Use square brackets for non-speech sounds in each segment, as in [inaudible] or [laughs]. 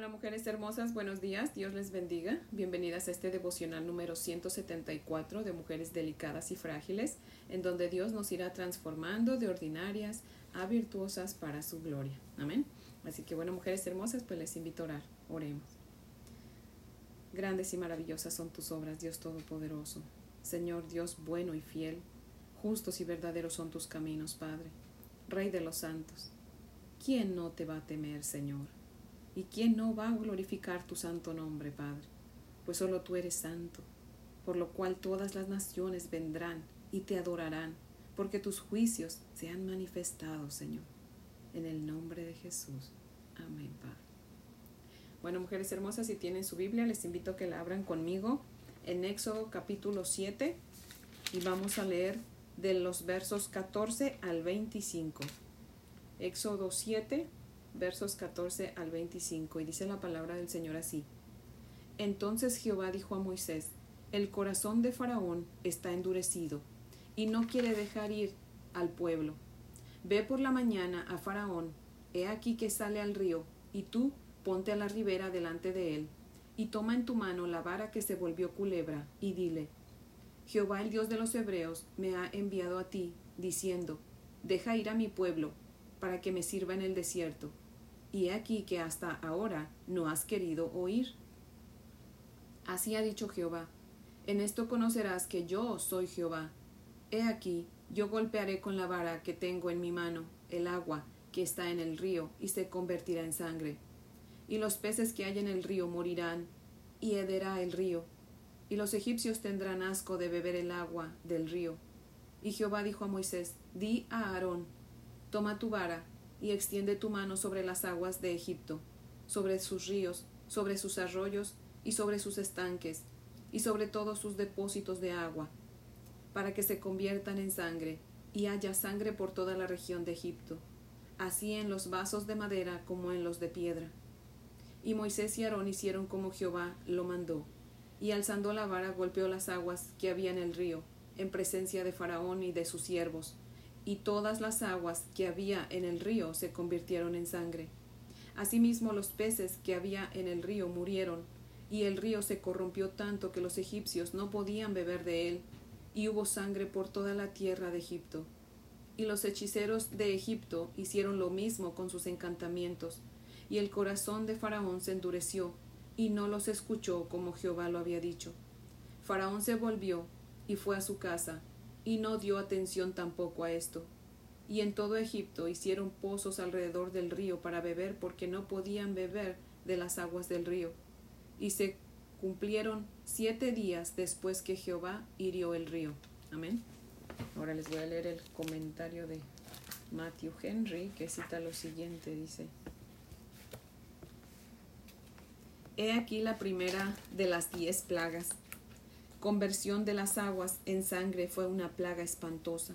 Hola mujeres hermosas, buenos días, Dios les bendiga. Bienvenidas a este devocional número 174 de Mujeres Delicadas y Frágiles, en donde Dios nos irá transformando de ordinarias a virtuosas para su gloria. Amén. Así que bueno, mujeres hermosas, pues les invito a orar. Oremos. Grandes y maravillosas son tus obras, Dios Todopoderoso. Señor Dios bueno y fiel, justos y verdaderos son tus caminos, Padre. Rey de los santos. ¿Quién no te va a temer, Señor? ¿Y quién no va a glorificar tu santo nombre, Padre? Pues solo tú eres santo, por lo cual todas las naciones vendrán y te adorarán, porque tus juicios se han manifestado, Señor. En el nombre de Jesús. Amén, Padre. Bueno, mujeres hermosas, si tienen su Biblia, les invito a que la abran conmigo en Éxodo capítulo 7 y vamos a leer de los versos 14 al 25. Éxodo 7, versos 14 al 25, y dice la palabra del Señor así. Entonces Jehová dijo a Moisés, el corazón de Faraón está endurecido, y no quiere dejar ir al pueblo. Ve por la mañana a Faraón, he aquí que sale al río, y tú ponte a la ribera delante de él, y toma en tu mano la vara que se volvió culebra, y dile, Jehová el Dios de los Hebreos me ha enviado a ti, diciendo, Deja ir a mi pueblo, para que me sirva en el desierto, y he aquí que hasta ahora no has querido oír. Así ha dicho Jehová, en esto conocerás que yo soy Jehová. He aquí, yo golpearé con la vara que tengo en mi mano el agua que está en el río y se convertirá en sangre. Y los peces que hay en el río morirán, y hederá el río. Y los egipcios tendrán asco de beber el agua del río. Y Jehová dijo a Moisés, Di a Aarón, toma tu vara y extiende tu mano sobre las aguas de Egipto, sobre sus ríos, sobre sus arroyos y sobre sus estanques, y sobre todos sus depósitos de agua, para que se conviertan en sangre, y haya sangre por toda la región de Egipto, así en los vasos de madera como en los de piedra. Y Moisés y Aarón hicieron como Jehová lo mandó, y alzando la vara golpeó las aguas que había en el río, en presencia de Faraón y de sus siervos, y todas las aguas que había en el río se convirtieron en sangre. Asimismo los peces que había en el río murieron, y el río se corrompió tanto que los egipcios no podían beber de él, y hubo sangre por toda la tierra de Egipto. Y los hechiceros de Egipto hicieron lo mismo con sus encantamientos, y el corazón de Faraón se endureció, y no los escuchó como Jehová lo había dicho. Faraón se volvió y fue a su casa, y no dio atención tampoco a esto. Y en todo Egipto hicieron pozos alrededor del río para beber porque no podían beber de las aguas del río. Y se cumplieron siete días después que Jehová hirió el río. Amén. Ahora les voy a leer el comentario de Matthew Henry que cita lo siguiente, dice. He aquí la primera de las diez plagas conversión de las aguas en sangre fue una plaga espantosa.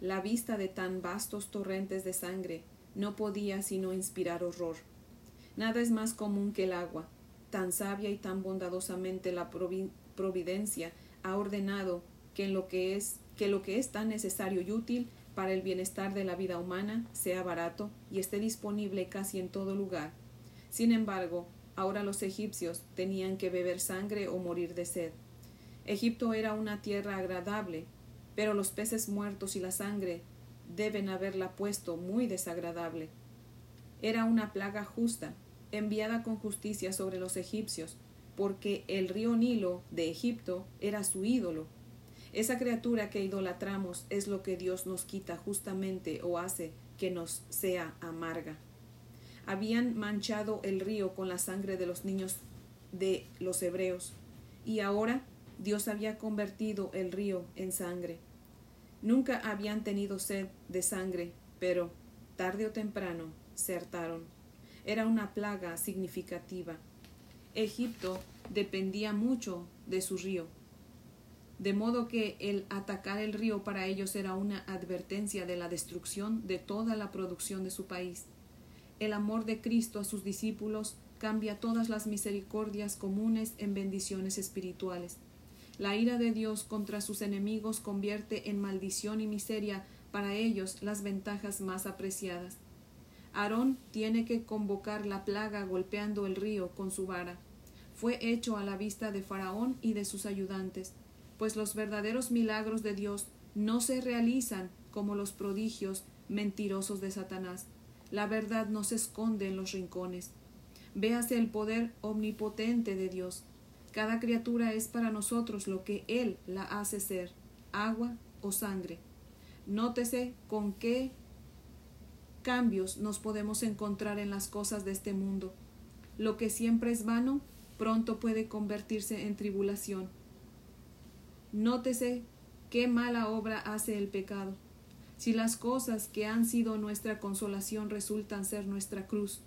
La vista de tan vastos torrentes de sangre no podía sino inspirar horror. Nada es más común que el agua. Tan sabia y tan bondadosamente la providencia ha ordenado que, en lo que, es, lo que es tan necesario y útil para el bienestar de la vida humana sea barato y esté disponible casi en todo lugar. Sin embargo, ahora los egipcios tenían que beber sangre o morir de sed. Egipto era una tierra agradable, pero los peces muertos y la sangre deben haberla puesto muy desagradable. Era una plaga justa, enviada con justicia sobre los egipcios, porque el río Nilo de Egipto era su ídolo. Esa criatura que idolatramos es lo que Dios nos quita justamente o hace que nos sea amarga. Habían manchado el río con la sangre de los niños de los hebreos, y ahora Dios había convertido el río en sangre. Nunca habían tenido sed de sangre, pero tarde o temprano se hartaron. Era una plaga significativa. Egipto dependía mucho de su río, de modo que el atacar el río para ellos era una advertencia de la destrucción de toda la producción de su país. El amor de Cristo a sus discípulos cambia todas las misericordias comunes en bendiciones espirituales. La ira de Dios contra sus enemigos convierte en maldición y miseria para ellos las ventajas más apreciadas. Aarón tiene que convocar la plaga golpeando el río con su vara. Fue hecho a la vista de Faraón y de sus ayudantes, pues los verdaderos milagros de Dios no se realizan como los prodigios mentirosos de Satanás. La verdad no se esconde en los rincones. Véase el poder omnipotente de Dios. Cada criatura es para nosotros lo que Él la hace ser, agua o sangre. Nótese con qué cambios nos podemos encontrar en las cosas de este mundo. Lo que siempre es vano, pronto puede convertirse en tribulación. Nótese qué mala obra hace el pecado. Si las cosas que han sido nuestra consolación resultan ser nuestra cruz,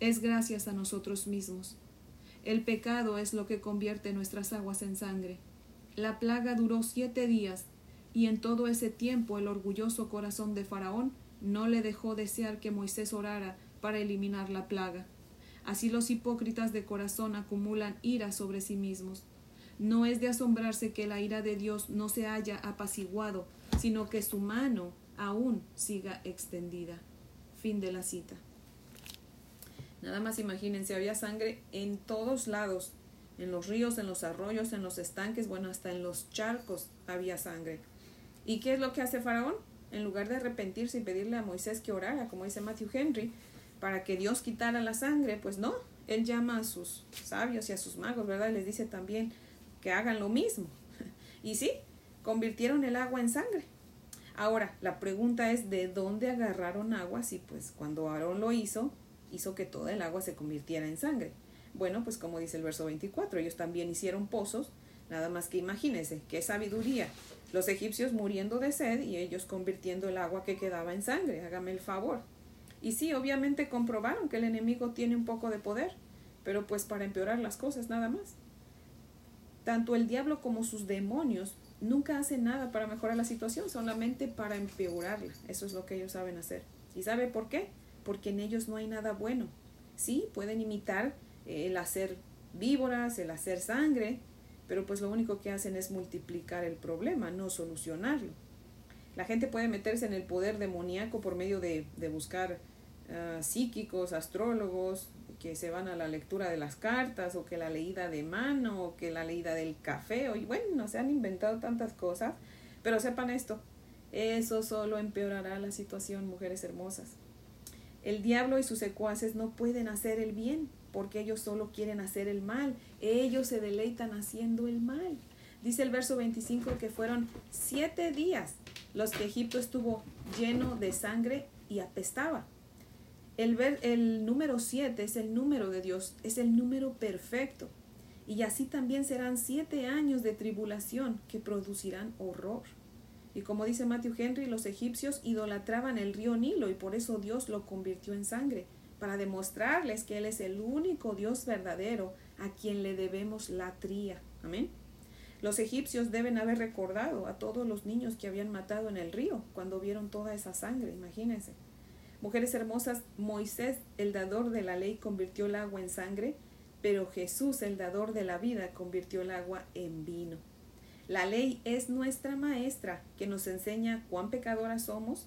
es gracias a nosotros mismos. El pecado es lo que convierte nuestras aguas en sangre. La plaga duró siete días, y en todo ese tiempo el orgulloso corazón de Faraón no le dejó desear que Moisés orara para eliminar la plaga. Así los hipócritas de corazón acumulan ira sobre sí mismos. No es de asombrarse que la ira de Dios no se haya apaciguado, sino que su mano aún siga extendida. Fin de la cita. Nada más imagínense, había sangre en todos lados, en los ríos, en los arroyos, en los estanques, bueno, hasta en los charcos había sangre. ¿Y qué es lo que hace Faraón? En lugar de arrepentirse y pedirle a Moisés que orara, como dice Matthew Henry, para que Dios quitara la sangre, pues no, él llama a sus sabios y a sus magos, ¿verdad? Y les dice también que hagan lo mismo. [laughs] Y sí, convirtieron el agua en sangre. Ahora, la pregunta es de dónde agarraron agua si pues cuando Aarón lo hizo, hizo que toda el agua se convirtiera en sangre. Bueno, pues como dice el verso 24, ellos también hicieron pozos, nada más que imagínense, qué sabiduría. Los egipcios muriendo de sed y ellos convirtiendo el agua que quedaba en sangre, hágame el favor. Y sí, obviamente comprobaron que el enemigo tiene un poco de poder, pero pues para empeorar las cosas nada más. Tanto el diablo como sus demonios nunca hacen nada para mejorar la situación, solamente para empeorarla. Eso es lo que ellos saben hacer. ¿Y sabe por qué? Porque en ellos no hay nada bueno. Sí, pueden imitar el hacer víboras, el hacer sangre, pero pues lo único que hacen es multiplicar el problema, no solucionarlo. La gente puede meterse en el poder demoníaco por medio de, buscar ah, psíquicos, astrólogos, que se van a la lectura de las cartas, o que la leída de mano, o que la leída del café, o, y bueno, se han inventado tantas cosas, pero sepan esto, eso solo empeorará la situación, mujeres hermosas. El diablo y sus secuaces no pueden hacer el bien, porque ellos solo quieren hacer el mal, ellos se deleitan haciendo el mal. Dice el verso 25 que fueron siete días los que Egipto estuvo lleno de sangre y apestaba. El, ver, el número siete es el número de Dios, es el número perfecto. Y así también serán siete años de tribulación que producirán horror. Y como dice Matthew Henry, los egipcios idolatraban el río Nilo y por eso Dios lo convirtió en sangre, para demostrarles que Él es el único Dios verdadero a quien le debemos la tría. Amén. Los egipcios deben haber recordado a todos los niños que habían matado en el río cuando vieron toda esa sangre, imagínense. Mujeres hermosas, Moisés, el dador de la ley, convirtió el agua en sangre, pero Jesús, el dador de la vida, convirtió el agua en vino. La ley es nuestra maestra que nos enseña cuán pecadoras somos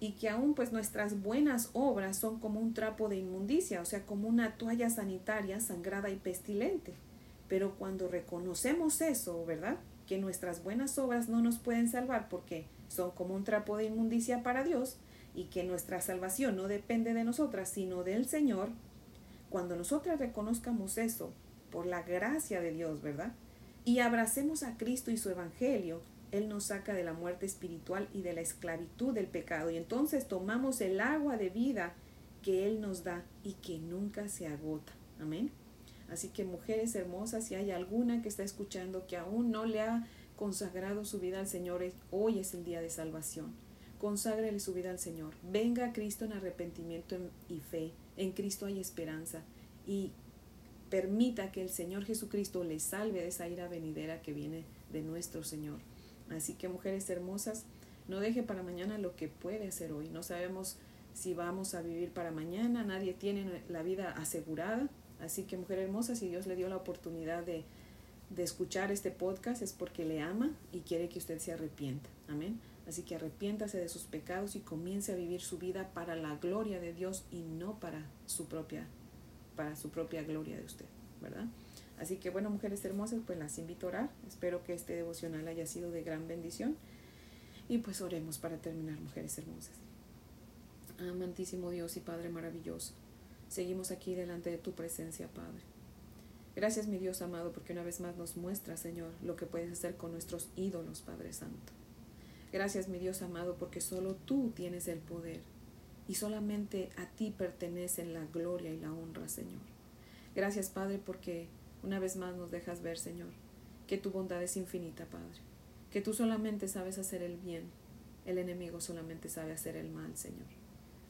y que aún pues nuestras buenas obras son como un trapo de inmundicia, o sea, como una toalla sanitaria sangrada y pestilente. Pero cuando reconocemos eso, ¿verdad? Que nuestras buenas obras no nos pueden salvar porque son como un trapo de inmundicia para Dios y que nuestra salvación no depende de nosotras, sino del Señor, cuando nosotras reconozcamos eso por la gracia de Dios, ¿verdad? Y abracemos a Cristo y su Evangelio, Él nos saca de la muerte espiritual y de la esclavitud del pecado. Y entonces tomamos el agua de vida que Él nos da y que nunca se agota. Amén. Así que mujeres hermosas, si hay alguna que está escuchando que aún no le ha consagrado su vida al Señor, hoy es el día de salvación. Conságrele su vida al Señor. Venga a Cristo en arrepentimiento y fe. En Cristo hay esperanza. Y permita que el Señor Jesucristo le salve de esa ira venidera que viene de nuestro Señor. Así que mujeres hermosas, no deje para mañana lo que puede hacer hoy. No sabemos si vamos a vivir para mañana. Nadie tiene la vida asegurada. Así que mujer hermosa, si Dios le dio la oportunidad de, de escuchar este podcast es porque le ama y quiere que usted se arrepienta. Amén. Así que arrepiéntase de sus pecados y comience a vivir su vida para la gloria de Dios y no para su propia, para su propia gloria de usted, ¿verdad? Así que bueno, mujeres hermosas, pues las invito a orar. Espero que este devocional haya sido de gran bendición. Y pues oremos para terminar, mujeres hermosas. Amantísimo Dios y Padre maravilloso, seguimos aquí delante de tu presencia, Padre. Gracias, mi Dios amado, porque una vez más nos muestra, Señor, lo que puedes hacer con nuestros ídolos, Padre Santo. Gracias, mi Dios amado, porque solo tú tienes el poder y solamente a ti pertenecen la gloria y la honra, Señor. Gracias, Padre, porque una vez más nos dejas ver, Señor, que tu bondad es infinita, Padre, que tú solamente sabes hacer el bien, el enemigo solamente sabe hacer el mal, Señor.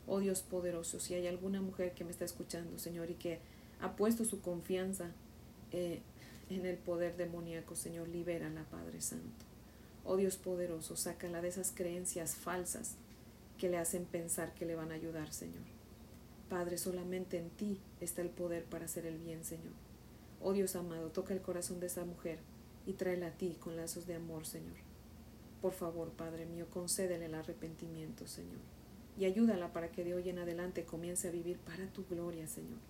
Oh Dios poderoso, si hay alguna mujer que me está escuchando, Señor, y que ha puesto su confianza eh, en el poder demoníaco, Señor, libérala, Padre Santo. Oh Dios poderoso, sácala de esas creencias falsas que le hacen pensar que le van a ayudar, Señor. Padre, solamente en ti está el poder para hacer el bien, Señor. Oh Dios amado, toca el corazón de esa mujer y tráela a ti con lazos de amor, Señor. Por favor, Padre mío, concédele el arrepentimiento, Señor. Y ayúdala para que de hoy en adelante comience a vivir para tu gloria, Señor.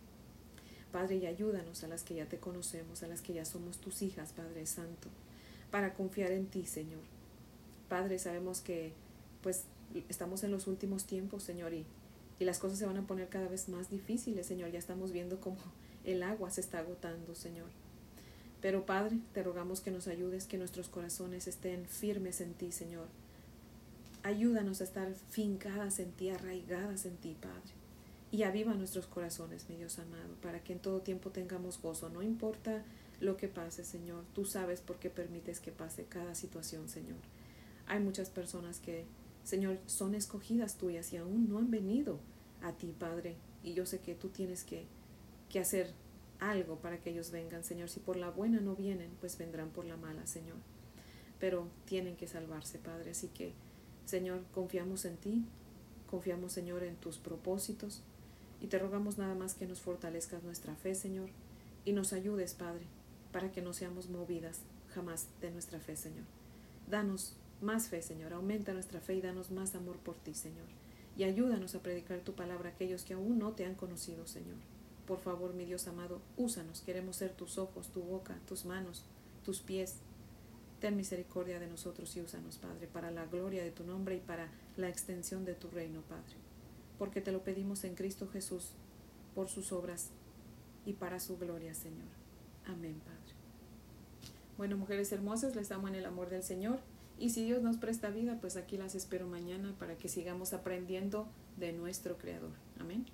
Padre, y ayúdanos a las que ya te conocemos, a las que ya somos tus hijas, Padre Santo para confiar en ti, Señor. Padre, sabemos que pues estamos en los últimos tiempos, Señor, y, y las cosas se van a poner cada vez más difíciles, Señor. Ya estamos viendo cómo [laughs] el agua se está agotando, Señor. Pero Padre, te rogamos que nos ayudes, que nuestros corazones estén firmes en ti, Señor. Ayúdanos a estar fincadas en ti, arraigadas en ti, Padre. Y aviva nuestros corazones, mi Dios amado, para que en todo tiempo tengamos gozo. No importa lo que pase, Señor. Tú sabes por qué permites que pase cada situación, Señor. Hay muchas personas que, Señor, son escogidas tuyas y aún no han venido a ti, Padre. Y yo sé que tú tienes que, que hacer algo para que ellos vengan, Señor. Si por la buena no vienen, pues vendrán por la mala, Señor. Pero tienen que salvarse, Padre. Así que, Señor, confiamos en ti, confiamos, Señor, en tus propósitos. Y te rogamos nada más que nos fortalezcas nuestra fe, Señor, y nos ayudes, Padre, para que no seamos movidas jamás de nuestra fe, Señor. Danos más fe, Señor. Aumenta nuestra fe y danos más amor por ti, Señor. Y ayúdanos a predicar tu palabra a aquellos que aún no te han conocido, Señor. Por favor, mi Dios amado, úsanos. Queremos ser tus ojos, tu boca, tus manos, tus pies. Ten misericordia de nosotros y úsanos, Padre, para la gloria de tu nombre y para la extensión de tu reino, Padre. Porque te lo pedimos en Cristo Jesús, por sus obras y para su gloria, Señor. Amén, Padre. Bueno, mujeres hermosas, les amo en el amor del Señor. Y si Dios nos presta vida, pues aquí las espero mañana para que sigamos aprendiendo de nuestro Creador. Amén.